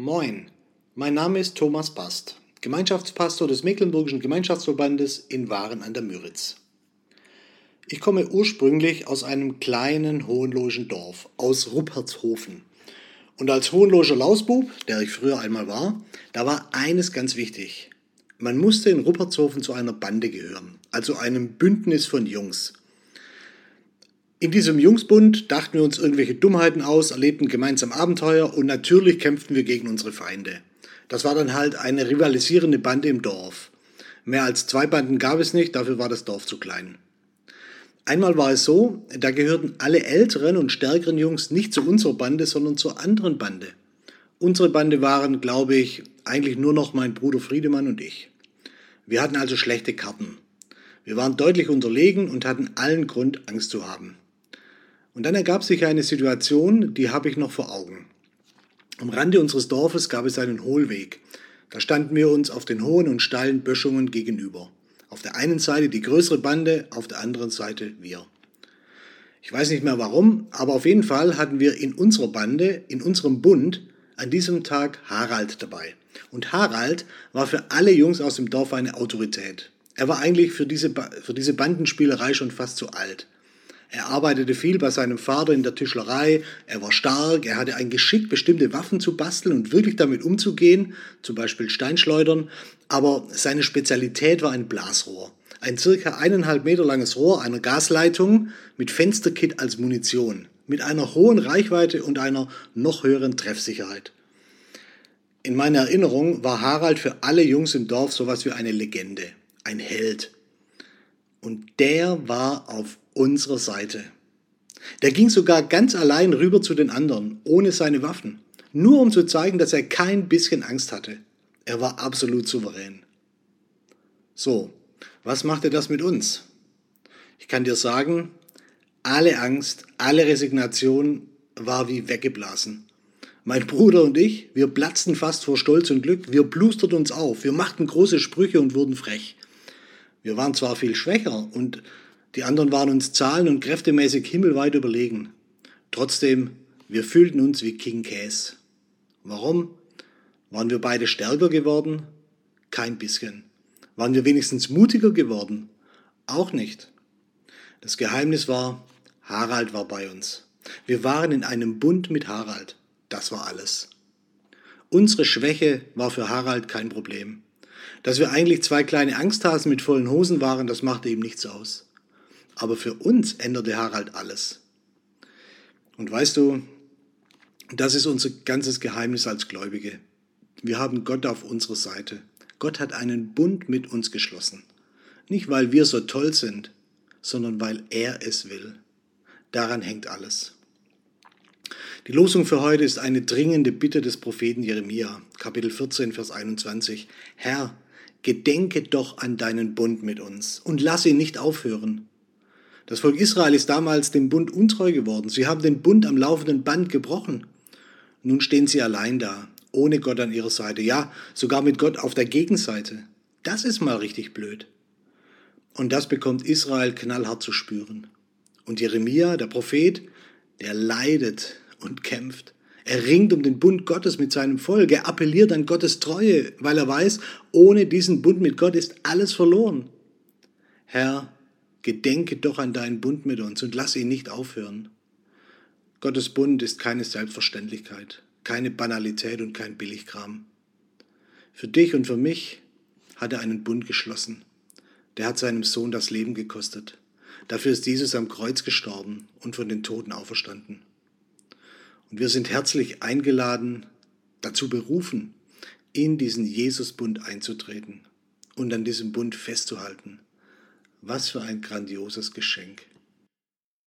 Moin, mein Name ist Thomas Bast, Gemeinschaftspastor des Mecklenburgischen Gemeinschaftsverbandes in Waren an der Müritz. Ich komme ursprünglich aus einem kleinen hohenlohischen Dorf, aus Ruppertshofen. Und als hohenlohischer Lausbub, der ich früher einmal war, da war eines ganz wichtig. Man musste in Ruppertshofen zu einer Bande gehören, also einem Bündnis von Jungs. In diesem Jungsbund dachten wir uns irgendwelche Dummheiten aus, erlebten gemeinsam Abenteuer und natürlich kämpften wir gegen unsere Feinde. Das war dann halt eine rivalisierende Bande im Dorf. Mehr als zwei Banden gab es nicht, dafür war das Dorf zu klein. Einmal war es so, da gehörten alle älteren und stärkeren Jungs nicht zu unserer Bande, sondern zur anderen Bande. Unsere Bande waren, glaube ich, eigentlich nur noch mein Bruder Friedemann und ich. Wir hatten also schlechte Karten. Wir waren deutlich unterlegen und hatten allen Grund, Angst zu haben. Und dann ergab sich eine Situation, die habe ich noch vor Augen. Am Rande unseres Dorfes gab es einen Hohlweg. Da standen wir uns auf den hohen und steilen Böschungen gegenüber. Auf der einen Seite die größere Bande, auf der anderen Seite wir. Ich weiß nicht mehr warum, aber auf jeden Fall hatten wir in unserer Bande, in unserem Bund, an diesem Tag Harald dabei. Und Harald war für alle Jungs aus dem Dorf eine Autorität. Er war eigentlich für diese, für diese Bandenspielerei schon fast zu alt. Er arbeitete viel bei seinem Vater in der Tischlerei, er war stark, er hatte ein Geschick, bestimmte Waffen zu basteln und wirklich damit umzugehen, zum Beispiel Steinschleudern, aber seine Spezialität war ein Blasrohr. Ein circa eineinhalb Meter langes Rohr einer Gasleitung mit Fensterkit als Munition, mit einer hohen Reichweite und einer noch höheren Treffsicherheit. In meiner Erinnerung war Harald für alle Jungs im Dorf sowas wie eine Legende, ein Held. Und der war auf unserer Seite. Der ging sogar ganz allein rüber zu den anderen, ohne seine Waffen, nur um zu zeigen, dass er kein bisschen Angst hatte. Er war absolut souverän. So, was machte das mit uns? Ich kann dir sagen, alle Angst, alle Resignation war wie weggeblasen. Mein Bruder und ich, wir platzten fast vor Stolz und Glück, wir blusterten uns auf, wir machten große Sprüche und wurden frech. Wir waren zwar viel schwächer und die anderen waren uns zahlen- und kräftemäßig himmelweit überlegen. Trotzdem, wir fühlten uns wie King Case. Warum? Waren wir beide stärker geworden? Kein bisschen. Waren wir wenigstens mutiger geworden? Auch nicht. Das Geheimnis war, Harald war bei uns. Wir waren in einem Bund mit Harald. Das war alles. Unsere Schwäche war für Harald kein Problem. Dass wir eigentlich zwei kleine Angsthasen mit vollen Hosen waren, das machte ihm nichts aus. Aber für uns änderte Harald alles. Und weißt du, das ist unser ganzes Geheimnis als Gläubige. Wir haben Gott auf unserer Seite. Gott hat einen Bund mit uns geschlossen. Nicht, weil wir so toll sind, sondern weil er es will. Daran hängt alles. Die Losung für heute ist eine dringende Bitte des Propheten Jeremia, Kapitel 14, Vers 21. Herr, gedenke doch an deinen Bund mit uns und lass ihn nicht aufhören. Das Volk Israel ist damals dem Bund untreu geworden. Sie haben den Bund am laufenden Band gebrochen. Nun stehen sie allein da, ohne Gott an ihrer Seite. Ja, sogar mit Gott auf der Gegenseite. Das ist mal richtig blöd. Und das bekommt Israel knallhart zu spüren. Und Jeremia, der Prophet, der leidet und kämpft. Er ringt um den Bund Gottes mit seinem Volk. Er appelliert an Gottes Treue, weil er weiß, ohne diesen Bund mit Gott ist alles verloren. Herr, Gedenke doch an deinen Bund mit uns und lass ihn nicht aufhören. Gottes Bund ist keine Selbstverständlichkeit, keine Banalität und kein Billigkram. Für dich und für mich hat er einen Bund geschlossen. Der hat seinem Sohn das Leben gekostet. Dafür ist Jesus am Kreuz gestorben und von den Toten auferstanden. Und wir sind herzlich eingeladen, dazu berufen, in diesen Jesusbund einzutreten und an diesem Bund festzuhalten. Was für ein grandioses Geschenk.